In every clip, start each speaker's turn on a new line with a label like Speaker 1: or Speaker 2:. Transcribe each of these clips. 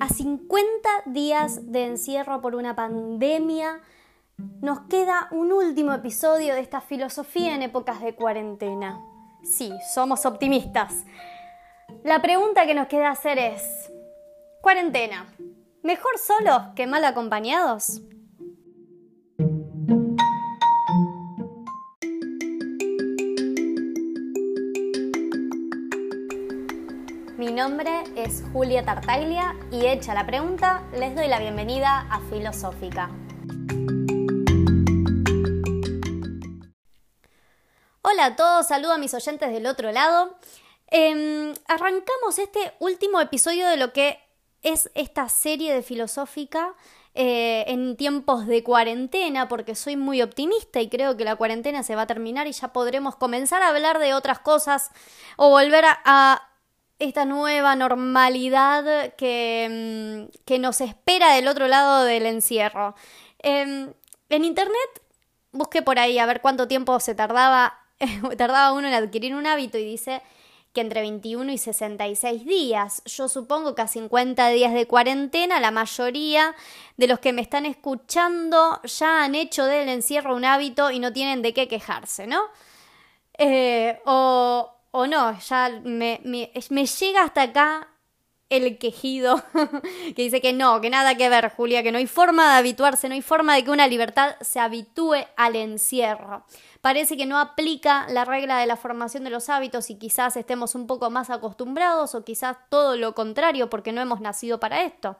Speaker 1: A 50 días de encierro por una pandemia, nos queda un último episodio de esta filosofía en épocas de cuarentena. Sí, somos optimistas. La pregunta que nos queda hacer es, cuarentena, ¿mejor solos que mal acompañados? Nombre es Julia Tartaglia y hecha la pregunta, les doy la bienvenida a Filosófica. Hola a todos, saludo a mis oyentes del otro lado. Em, arrancamos este último episodio de lo que es esta serie de Filosófica eh, en tiempos de cuarentena, porque soy muy optimista y creo que la cuarentena se va a terminar y ya podremos comenzar a hablar de otras cosas o volver a esta nueva normalidad que, mm, que, nos espera del otro lado del encierro. Em, en internet busqué por ahí a ver cuánto tiempo se tardaba, tardaba uno en adquirir un hábito y dice que entre 21 y 66 días. Yo supongo que a 50 días de cuarentena la mayoría de los que me están escuchando ya han hecho del encierro un hábito y no tienen de qué quejarse, ¿no? Eh, o, o no, ya me, me, llega hasta acá el quejido que dice que no, que nada que ver, Julia, que no hay forma de habituarse, no hay forma de que una libertad se habitúe al encierro. Parece que no aplica la regla de la formación de los hábitos y quizás estemos un poco más acostumbrados o quizás todo lo contrario porque no hemos nacido para esto.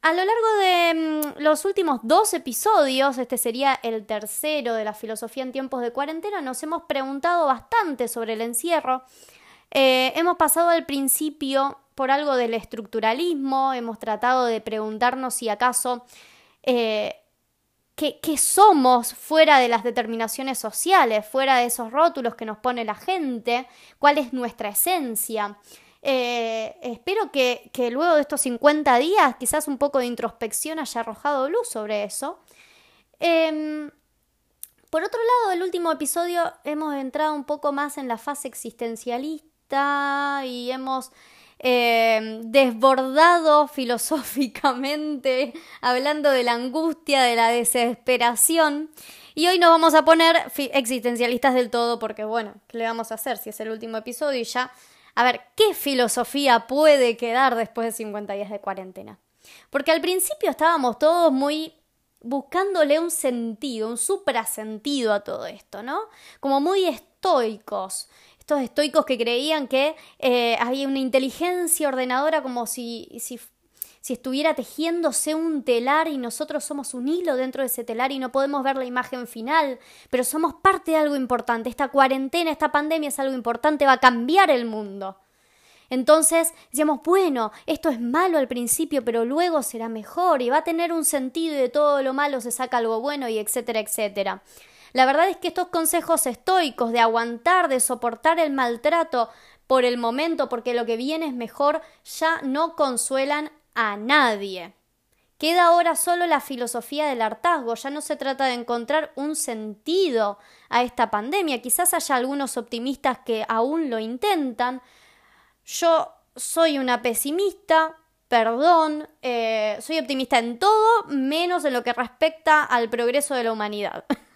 Speaker 1: A lo largo de mm, los últimos dos episodios, este sería el tercero de la filosofía en tiempos de cuarentena, nos hemos preguntado bastante sobre el encierro. Eh, hemos pasado al principio por algo del estructuralismo, hemos tratado de preguntarnos si acaso eh, ¿qué, ¿qué, somos fuera de las determinaciones sociales, fuera de esos rótulos que nos pone la gente, cuál es nuestra esencia. Eh, espero que, luego de estos 50 días quizás un poco de introspección haya arrojado luz sobre eso. Em, por otro lado, el último episodio hemos entrado un poco más en la fase existencialista y hemos em, desbordado filosóficamente, hablando de la angustia, de la desesperación. Y hoy nos vamos a poner existencialistas del todo porque, bueno, ¿qué le vamos a hacer si es el último episodio y ya a ver, ¿qué filosofía puede quedar después de 50 días de cuarentena? Porque al principio estábamos todos muy buscándole un sentido, un suprasentido a todo esto, ¿no? Como muy estoicos. Estos estoicos que creían que eh, había una inteligencia ordenadora como si, si si estuviera tejiéndose un telar y nosotros somos un hilo dentro de ese telar y no podemos ver la imagen final, pero somos parte de algo importante. Esta cuarentena, esta pandemia es algo importante, va a cambiar el mundo. Entonces decíamos, bueno, esto es malo al principio, pero luego será mejor y va a tener un sentido y de todo lo malo se saca algo bueno y etcétera, etcétera. La verdad es que estos consejos estoicos de aguantar, de soportar el maltrato por el momento, porque lo que viene es mejor, ya no consuelan a nadie. Queda ahora solo la filosofía del hartazgo, ya no se trata de encontrar un sentido a esta pandemia. Quizás haya algunos optimistas que aún lo intentan. Yo soy una pesimista, perdón, eh, soy optimista en todo, menos en lo que respecta al progreso de la humanidad.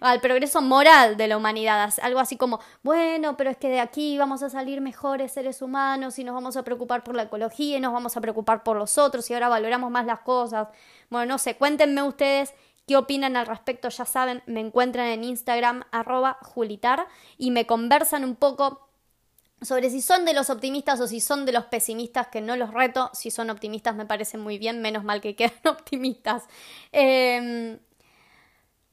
Speaker 1: al progreso moral de la humanidad, algo así como, bueno, pero es que de aquí vamos a salir mejores seres humanos y nos vamos a preocupar por la ecología y nos vamos a preocupar por los otros y ahora valoramos más las cosas. Bueno, no sé, cuéntenme ustedes qué opinan al respecto, ya saben, me encuentran en Instagram arroba julitar y me conversan un poco sobre si son de los optimistas o si son de los pesimistas, que no los reto, si son optimistas me parece muy bien, menos mal que quedan optimistas. Eh,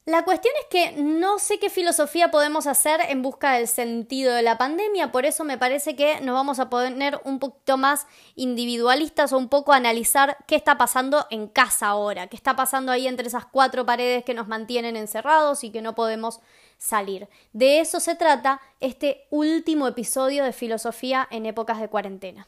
Speaker 1: la cuestión es que no sé qué filosofía podemos hacer en busca del sentido de la pandemia, por eso me parece que nos vamos a poner un poquito más individualistas o un poco analizar qué está pasando en casa ahora, qué está pasando ahí entre esas cuatro paredes que nos mantienen encerrados y que no podemos salir. De eso se trata este último episodio de filosofía en épocas de cuarentena.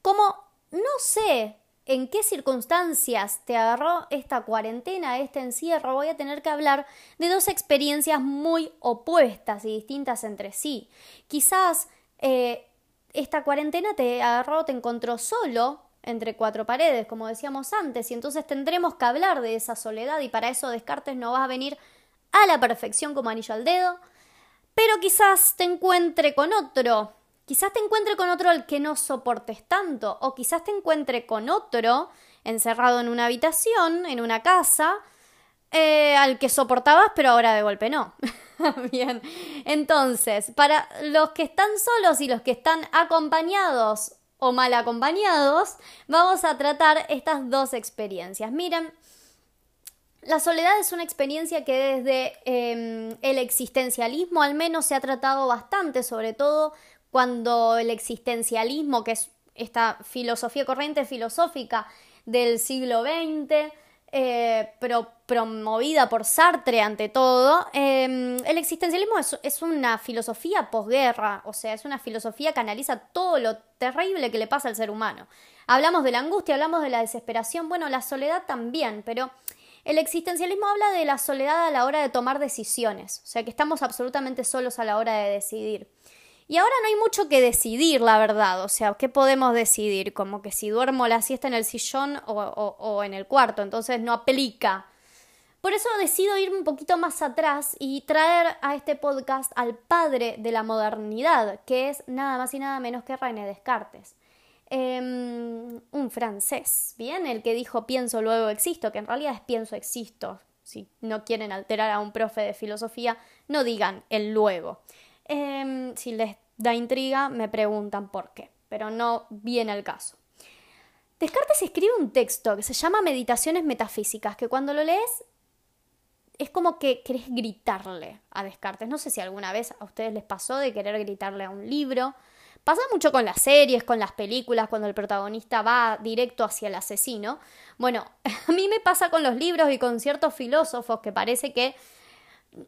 Speaker 1: Como no sé en qué circunstancias te agarró esta cuarentena, este encierro, voy a tener que hablar de dos experiencias muy opuestas y distintas entre sí. Quizás eh, esta cuarentena te agarró, te encontró solo entre cuatro paredes, como decíamos antes, y entonces tendremos que hablar de esa soledad y para eso Descartes no va a venir a la perfección como anillo al dedo, pero quizás te encuentre con otro, quizás te encuentre con otro al que no soportes tanto, o quizás te encuentre con otro encerrado en una habitación, en una casa, eh, al que soportabas, pero ahora de golpe no. Bien, entonces, para los que están solos y los que están acompañados o mal acompañados, vamos a tratar estas dos experiencias. Miren, la soledad es una experiencia que desde em, el existencialismo al menos se ha tratado bastante, sobre todo cuando el existencialismo, que es esta filosofía corriente filosófica del siglo XX, eh, promovida por Sartre ante todo, em, el existencialismo es, es, una filosofía posguerra, o sea, es una filosofía que analiza todo lo terrible que le pasa al ser humano. Hablamos de la angustia, hablamos de la desesperación, bueno, la soledad también, pero el existencialismo habla de la soledad a la hora de tomar decisiones, o sea, que estamos absolutamente solos a la hora de decidir. Y ahora no hay mucho que decidir, la verdad. O sea, ¿qué podemos decidir? Como que si duermo la siesta en el sillón o, en el cuarto, entonces no aplica. Por eso decido ir un poquito más atrás y traer a este podcast al padre de la modernidad, que es nada más y nada menos que René Descartes. Em, un francés, ¿bien? El que dijo pienso, luego existo, que en realidad es pienso, existo. Si no quieren alterar a un profe de filosofía, no digan el luego. Em, si les da intriga, me preguntan por qué, pero no viene el caso. Descartes escribe un texto que se llama Meditaciones Metafísicas, que cuando lo lees es como que querés gritarle a Descartes. No sé si alguna vez a ustedes les pasó de querer gritarle a un libro. Pasa mucho con las series, con las películas, cuando el protagonista va directo hacia el asesino. Bueno, a mí me pasa con los libros y con ciertos filósofos que parece que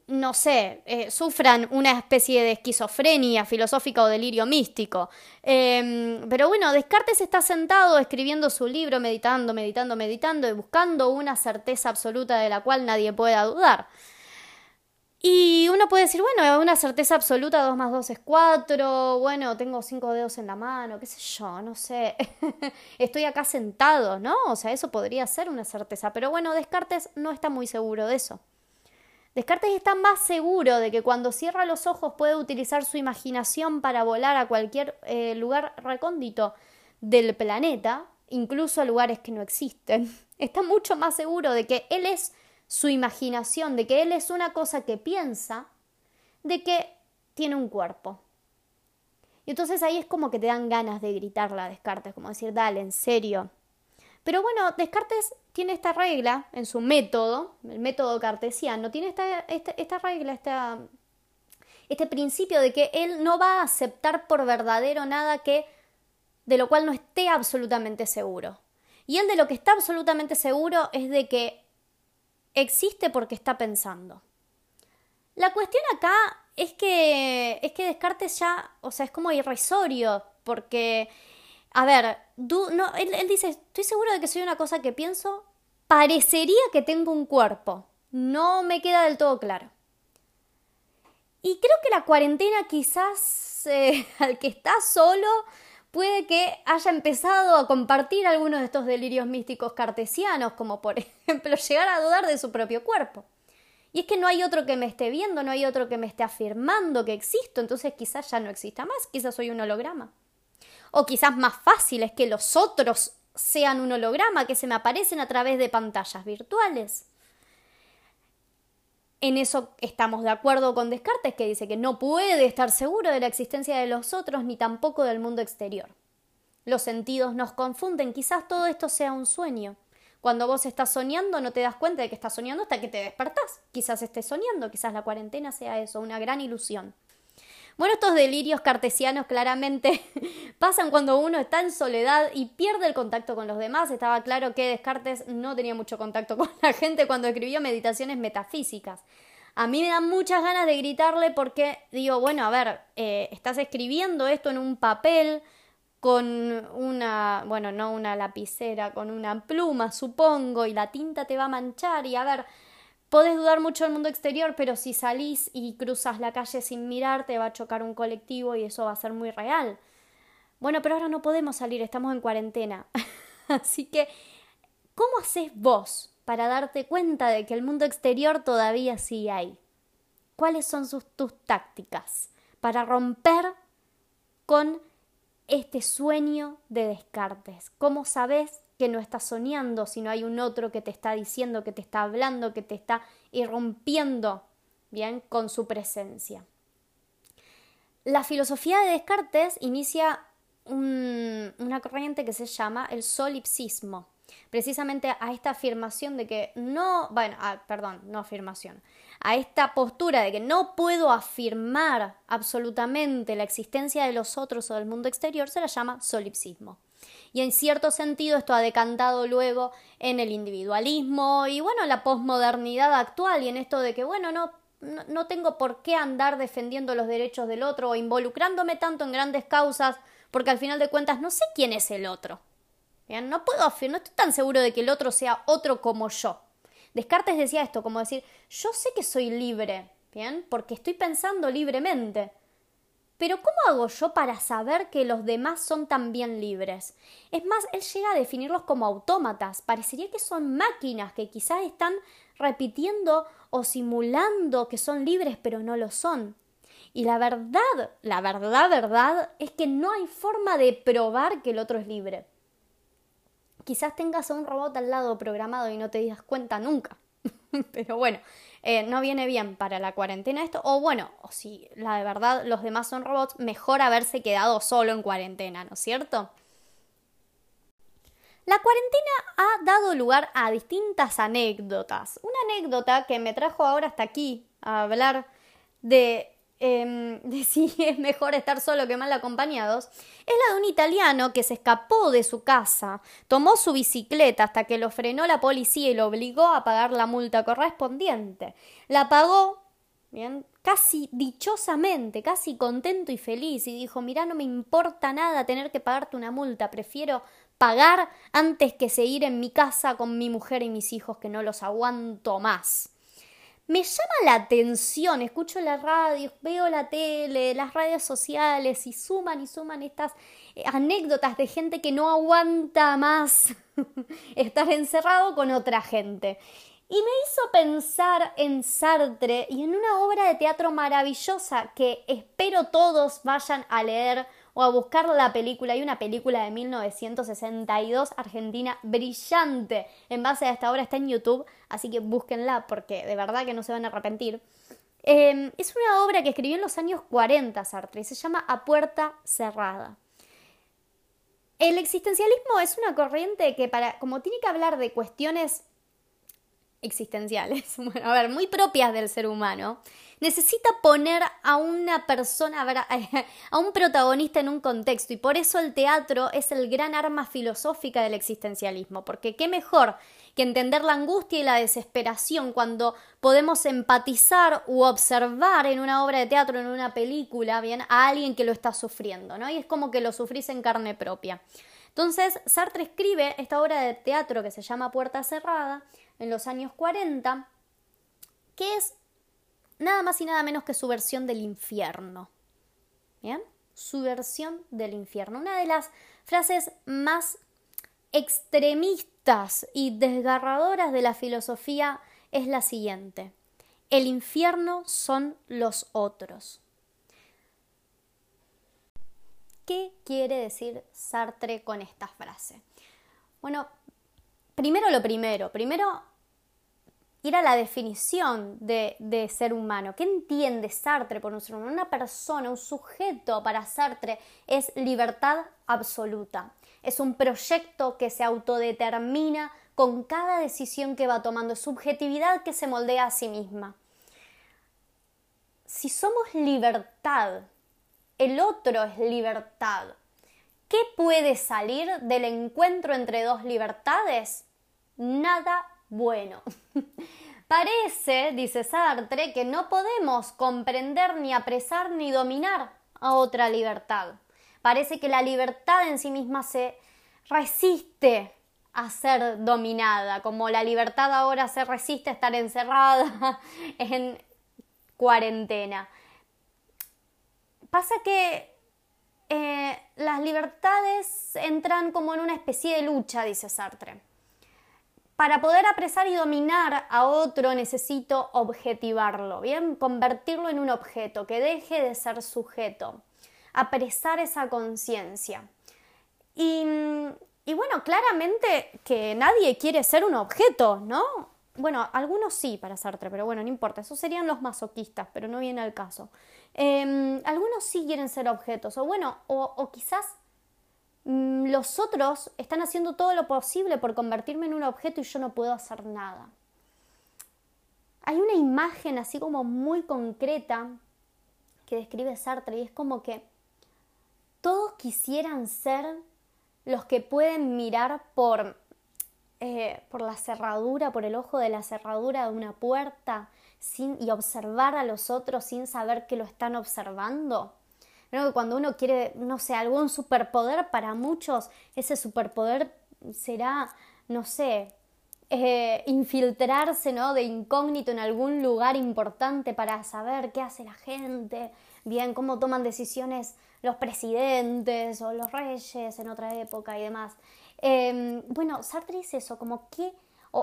Speaker 1: no sé, eh, sufran una especie de esquizofrenia filosófica o delirio místico. Em, pero bueno, Descartes está sentado escribiendo su libro, meditando, meditando, meditando y buscando una certeza absoluta de la cual nadie pueda dudar. Y uno puede decir, bueno, una certeza absoluta, 2 más 2 es 4, bueno, tengo cinco dedos en la mano, qué sé yo, no sé, estoy acá sentado, ¿no? O sea, eso podría ser una certeza, pero bueno, Descartes no está muy seguro de eso. Descartes está más seguro de que cuando cierra los ojos puede utilizar su imaginación para volar a cualquier eh, lugar recóndito del planeta, incluso a lugares que no existen. Está mucho más seguro de que él es su imaginación, de que él es una cosa que piensa, de que tiene un cuerpo. Y entonces ahí es como que te dan ganas de gritarle a Descartes, como decir, dale, en serio, pero bueno, Descartes tiene esta regla en su método, el método cartesiano, tiene esta, esta, regla, esta, este principio de que él no va a aceptar por verdadero nada que de lo cual no esté absolutamente seguro. Y él de lo que está absolutamente seguro es de que existe porque está pensando. La cuestión acá es que es que Descartes ya, o sea, es como irrisorio, porque a ver, no, él, él dice, estoy seguro de que soy una cosa que pienso, parecería que tengo un cuerpo. No me queda del todo claro. Y creo que la cuarentena quizás eh, al que está solo puede que haya empezado a compartir algunos de estos delirios místicos cartesianos, como por ejemplo llegar a dudar de su propio cuerpo. Y es que no hay otro que me esté viendo, no hay otro que me esté afirmando que existo, entonces quizás ya no exista más, quizás soy un holograma o quizás más fácil es que los otros sean un holograma que se me aparecen a través de pantallas virtuales. En eso estamos de acuerdo con Descartes, que dice que no puede estar seguro de la existencia de los otros ni tampoco del mundo exterior. Los sentidos nos confunden, quizás todo esto sea un sueño. Cuando vos estás soñando no te das cuenta de que estás soñando hasta que te despertás. Quizás estés soñando, quizás la cuarentena sea eso, una gran ilusión. Bueno, estos delirios cartesianos claramente pasan cuando uno está en soledad y pierde el contacto con los demás. Estaba claro que Descartes no tenía mucho contacto con la gente cuando escribió meditaciones metafísicas. A mí me dan muchas ganas de gritarle porque digo, bueno, a ver, eh, estás escribiendo esto en un papel con una, bueno, no una lapicera, con una pluma, supongo, y la tinta te va a manchar y a ver, Podés dudar mucho del mundo exterior, pero si salís y cruzas la calle sin mirar, te va a chocar un colectivo y eso va a ser muy real. Bueno, pero ahora no podemos salir, estamos en cuarentena. Así que, ¿cómo haces vos para darte cuenta de que el mundo exterior todavía sí hay? ¿Cuáles son tus tácticas para romper con este sueño de Descartes? ¿Cómo sabes que no estás soñando, si no hay un otro que te está diciendo, que te está hablando, que te está irrumpiendo, bien, con su presencia? La filosofía de Descartes inicia una corriente que se llama el solipsismo, precisamente a esta afirmación de que no, bueno, perdón, no afirmación, a esta postura de que no puedo afirmar absolutamente la existencia de los otros o del mundo exterior, se la llama solipsismo. Y en cierto sentido esto ha decantado luego en el individualismo y bueno, la posmodernidad actual y en esto de que bueno, no, no, tengo por qué andar defendiendo los derechos del otro o involucrándome tanto en grandes causas porque al final de cuentas no sé quién es el otro. No puedo afirmar, no estoy tan seguro de que el otro sea otro como yo. Descartes decía esto, como decir, yo sé que soy libre, ¿bien? Porque estoy pensando libremente. Pero ¿cómo hago yo para saber que los demás son también libres? Es más, él llega a definirlos como autómatas. Parecería que son máquinas que quizás están repitiendo o simulando que son libres, pero no lo son. Y la verdad, la verdad, verdad, es que no hay forma de probar que el otro es libre. Quizás tengas a un robot al lado programado y no te das cuenta nunca. pero bueno, eh, no viene bien para la cuarentena esto, o bueno, o si la de verdad los demás son robots, mejor haberse quedado solo en cuarentena, ¿no es cierto? La cuarentena ha dado lugar a distintas anécdotas. Una anécdota que me trajo ahora hasta aquí a hablar de Em, de si es mejor estar solo que mal acompañados, es la de un italiano que se escapó de su casa, tomó su bicicleta hasta que lo frenó la policía y lo obligó a pagar la multa correspondiente. La pagó, bien, casi dichosamente, casi contento y feliz, y dijo, mira, no me importa nada tener que pagarte una multa, prefiero pagar antes que seguir en mi casa con mi mujer y mis hijos que no los aguanto más me llama la atención, escucho la radio, veo la tele, las redes sociales y suman y suman estas eh, anécdotas de gente que no aguanta más estar encerrado con otra gente. Y me hizo pensar en Sartre y en una obra de teatro maravillosa que espero todos vayan a leer o a buscar la película. Hay una película de 1962 argentina brillante en base a esta obra, está en YouTube, así que búsquenla porque de verdad que no se van a arrepentir. Em, es una obra que escribió en los años 40 Sartre y se llama A Puerta Cerrada. El existencialismo es una corriente que para, como tiene que hablar de cuestiones existenciales, bueno, a ver, muy propias del ser humano, necesita poner a una persona, a un protagonista en un contexto y por eso el teatro es el gran arma filosófica del existencialismo, porque qué mejor que entender la angustia y la desesperación cuando podemos empatizar u observar en una obra de teatro, en una película, bien, a alguien que lo está sufriendo, ¿no? Y es como que lo sufrís en carne propia. Entonces, Sartre escribe esta obra de teatro que se llama Puerta Cerrada en los años 40, que es nada más y nada menos que su versión del infierno. ¿Bien? Su versión del infierno. Una de las frases más extremistas y desgarradoras de la filosofía es la siguiente. El infierno son los otros. ¿Qué quiere decir Sartre con esta frase? Bueno, primero lo primero. Primero ir a la definición de, ser humano. ¿Qué entiende Sartre por un ser humano? Una persona, un sujeto para Sartre es libertad absoluta. Es un proyecto que se autodetermina con cada decisión que va tomando, es subjetividad que se moldea a sí misma. Si somos libertad, el otro es libertad. ¿Qué puede salir del encuentro entre dos libertades? Nada bueno. Parece, dice Sartre, que no podemos comprender ni apresar ni dominar a otra libertad. Parece que la libertad en sí misma se resiste a ser dominada, como la libertad ahora se resiste a estar encerrada en cuarentena. Pasa que eh, las libertades entran como en una especie de lucha, dice Sartre. Para poder apresar y dominar a otro necesito objetivarlo, ¿bien? Convertirlo en un objeto, que deje de ser sujeto, apresar esa conciencia. Y, y, bueno, claramente que nadie quiere ser un objeto, ¿no? Bueno, algunos sí para Sartre, pero bueno, no importa, esos serían los masoquistas, pero no viene al caso. Em, algunos sí quieren ser objetos, o bueno, o, quizás mm, los otros están haciendo todo lo posible por convertirme en un objeto y yo no puedo hacer nada. Hay una imagen así como muy concreta que describe Sartre y es como que todos quisieran ser los que pueden mirar por, eh, por la cerradura, por el ojo de la cerradura de una puerta y observar a los otros sin saber que lo están observando. Creo que cuando uno quiere, no sé, algún superpoder, para muchos ese superpoder será, no sé, eh, infiltrarse ¿no? de incógnito en algún lugar importante para saber qué hace la gente, bien, cómo toman decisiones los presidentes o los reyes en otra época y demás. Em, bueno, Sartre dice eso, como que,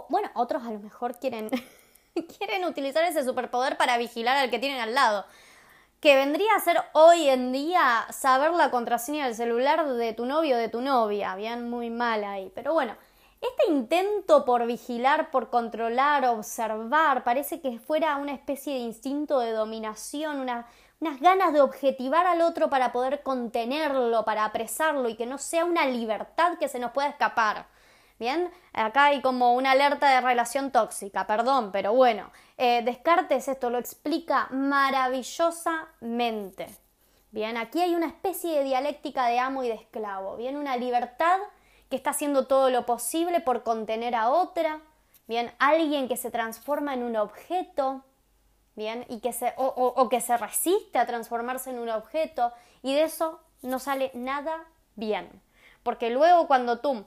Speaker 1: bueno, otros a lo mejor quieren quieren utilizar ese superpoder para vigilar al que tienen al lado. Que vendría a ser hoy en día saber la contraseña del celular de tu novio o de tu novia. Bien, muy mal ahí. Pero bueno, este intento por vigilar, por controlar, observar, parece que fuera una especie de instinto de dominación, unas ganas de objetivar al otro para poder contenerlo, para apresarlo y que no sea una libertad que se nos pueda escapar. Bien, acá hay como una alerta de relación tóxica, perdón, pero bueno, eh, Descartes esto lo explica maravillosamente. Bien, aquí hay una especie de dialéctica de amo y de esclavo. Bien, una libertad que está haciendo todo lo posible por contener a otra. Bien, alguien que se transforma en un objeto. Bien, y que se, o que se resiste a transformarse en un objeto. Y de eso no sale nada bien. Porque luego cuando tú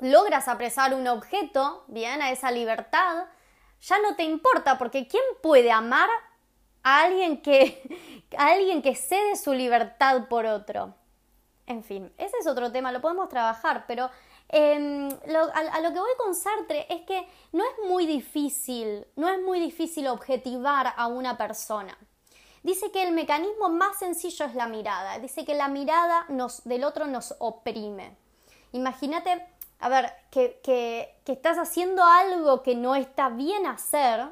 Speaker 1: logras apresar un objeto, bien, a esa libertad, ya no te importa, porque ¿quién puede amar a alguien que, a alguien que cede su libertad por otro? En fin, ese es otro tema, lo podemos trabajar, pero em, a, lo que voy con Sartre es que no es muy difícil, no es muy difícil objetivar a una persona. Dice que el mecanismo más sencillo es la mirada, dice que la mirada nos, del otro nos oprime. Imagínate a ver, que, que, estás haciendo algo que no está bien hacer,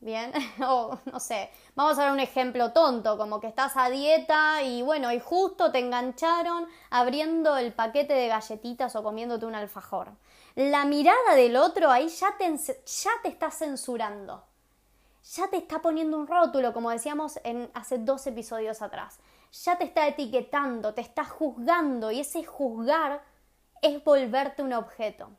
Speaker 1: Bien, o no sé, vamos a ver un ejemplo tonto, como que estás a dieta y bueno, y justo te engancharon abriendo el paquete de galletitas o comiéndote un alfajor. La mirada del otro ahí ya te, ya te está censurando, ya te está poniendo un rótulo, como decíamos en, hace dos episodios atrás, ya te está etiquetando, te está juzgando y ese juzgar es volverte un objeto.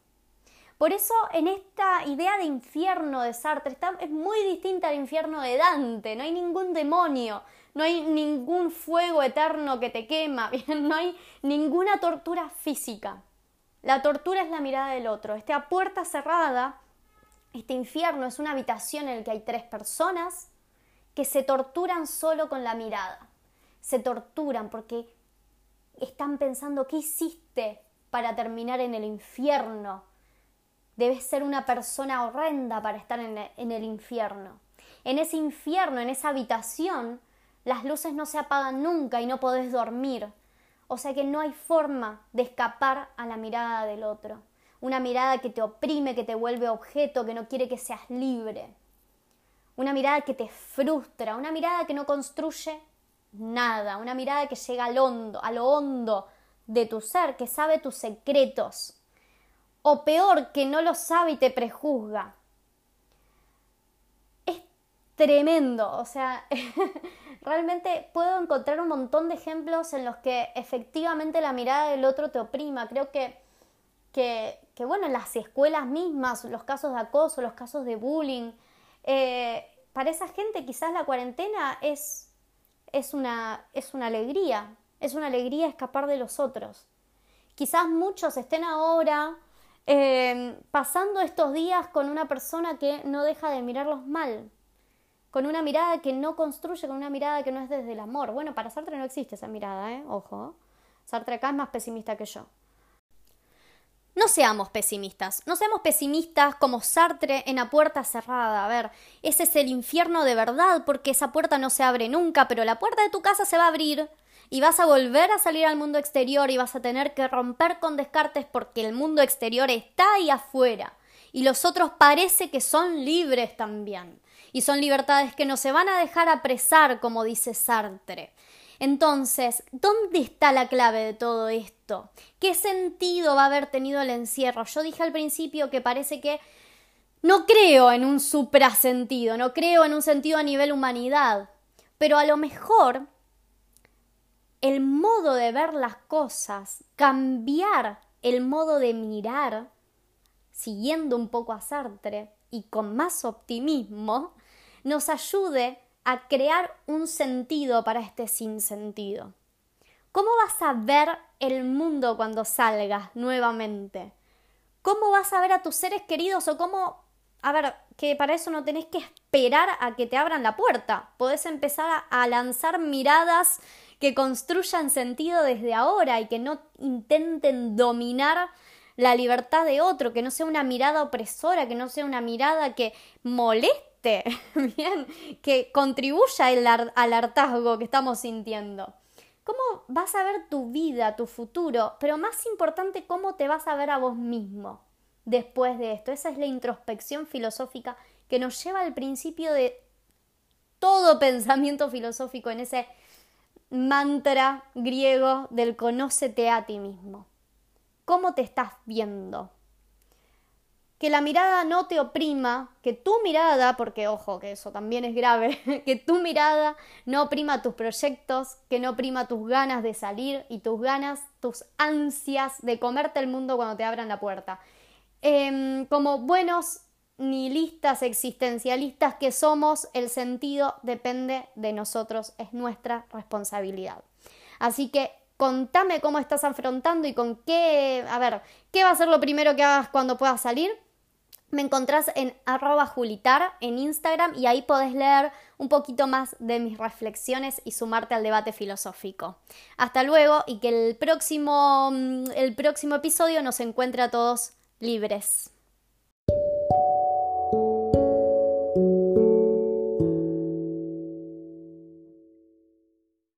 Speaker 1: Por eso en esta idea de infierno de Sartre es muy distinta al infierno de Dante, no hay ningún demonio, no hay ningún fuego eterno que te quema, no hay ninguna tortura física. La tortura es la mirada del otro. Esta puerta cerrada, este infierno es una habitación en la que hay tres personas que se torturan solo con la mirada. Se torturan porque están pensando, ¿qué hiciste? Para terminar en el infierno. Debes ser una persona horrenda para estar en el infierno. En ese infierno, en esa habitación, las luces no se apagan nunca y no podés dormir. O sea que no hay forma de escapar a la mirada del otro. Una mirada que te oprime, que te vuelve objeto, que no quiere que seas libre. Una mirada que te frustra, una mirada que no construye nada, una mirada que llega al hondo, a lo hondo de tu ser, que sabe tus secretos. O peor, que no lo sabe y te prejuzga. Es tremendo, o sea, realmente puedo encontrar un montón de ejemplos en los que efectivamente la mirada del otro te oprima. Creo que, que, que bueno, en las escuelas mismas, los casos de acoso, los casos de bullying, eh, para esa gente quizás la cuarentena es, es, una, es una alegría, es una alegría escapar de los otros. Quizás muchos estén ahora eh, pasando estos días con una persona que no deja de mirarlos mal, con una mirada que no construye, con una mirada que no es desde el amor. Bueno, para Sartre no existe esa mirada, ¿eh? Ojo. Sartre acá es más pesimista que yo. No seamos pesimistas, no seamos pesimistas como Sartre en la puerta cerrada. A ver, ese es el infierno de verdad porque esa puerta no se abre nunca, pero la puerta de tu casa se va a abrir y vas a volver a salir al mundo exterior y vas a tener que romper con descartes porque el mundo exterior está ahí afuera y los otros parece que son libres también. Y son libertades que no se van a dejar apresar, como dice Sartre. Entonces, ¿dónde está la clave de todo esto? ¿Qué sentido va a haber tenido el encierro? Yo dije al principio que parece que no creo en un suprasentido, no creo en un sentido a nivel humanidad, pero a lo mejor el modo de ver las cosas, cambiar el modo de mirar, siguiendo un poco a Sartre y con más optimismo, nos ayude a crear un sentido para este sinsentido. ¿Cómo vas a ver el mundo cuando salgas nuevamente? ¿Cómo vas a ver a tus seres queridos o cómo... A ver, que para eso no tenés que esperar a que te abran la puerta. Podés empezar a, lanzar miradas que construyan sentido desde ahora y que no intenten dominar la libertad de otro, que no sea una mirada opresora, que no sea una mirada que moleste bien, que contribuya al hartazgo que estamos sintiendo. ¿Cómo vas a ver tu vida, tu futuro? Pero más importante, ¿cómo te vas a ver a vos mismo después de esto? Esa es la introspección filosófica que nos lleva al principio de todo pensamiento filosófico en ese mantra griego del conócete a ti mismo. ¿Cómo te estás viendo? que la mirada no te oprima, que tu mirada, porque ojo, que eso también es grave, que tu mirada no oprima tus proyectos, que no oprima tus ganas de salir y tus ganas, tus ansias de comerte el mundo cuando te abran la puerta. Em, como buenos nihilistas existencialistas que somos, el sentido depende de nosotros, es nuestra responsabilidad. Así que contame cómo estás afrontando y con qué, a ver, ¿qué va a ser lo primero que hagas cuando puedas salir? Me encontrás en arroba julitar en Instagram y ahí podés leer un poquito más de mis reflexiones y sumarte al debate filosófico. Hasta luego y que el próximo, mm, el próximo episodio nos encuentre a todos libres.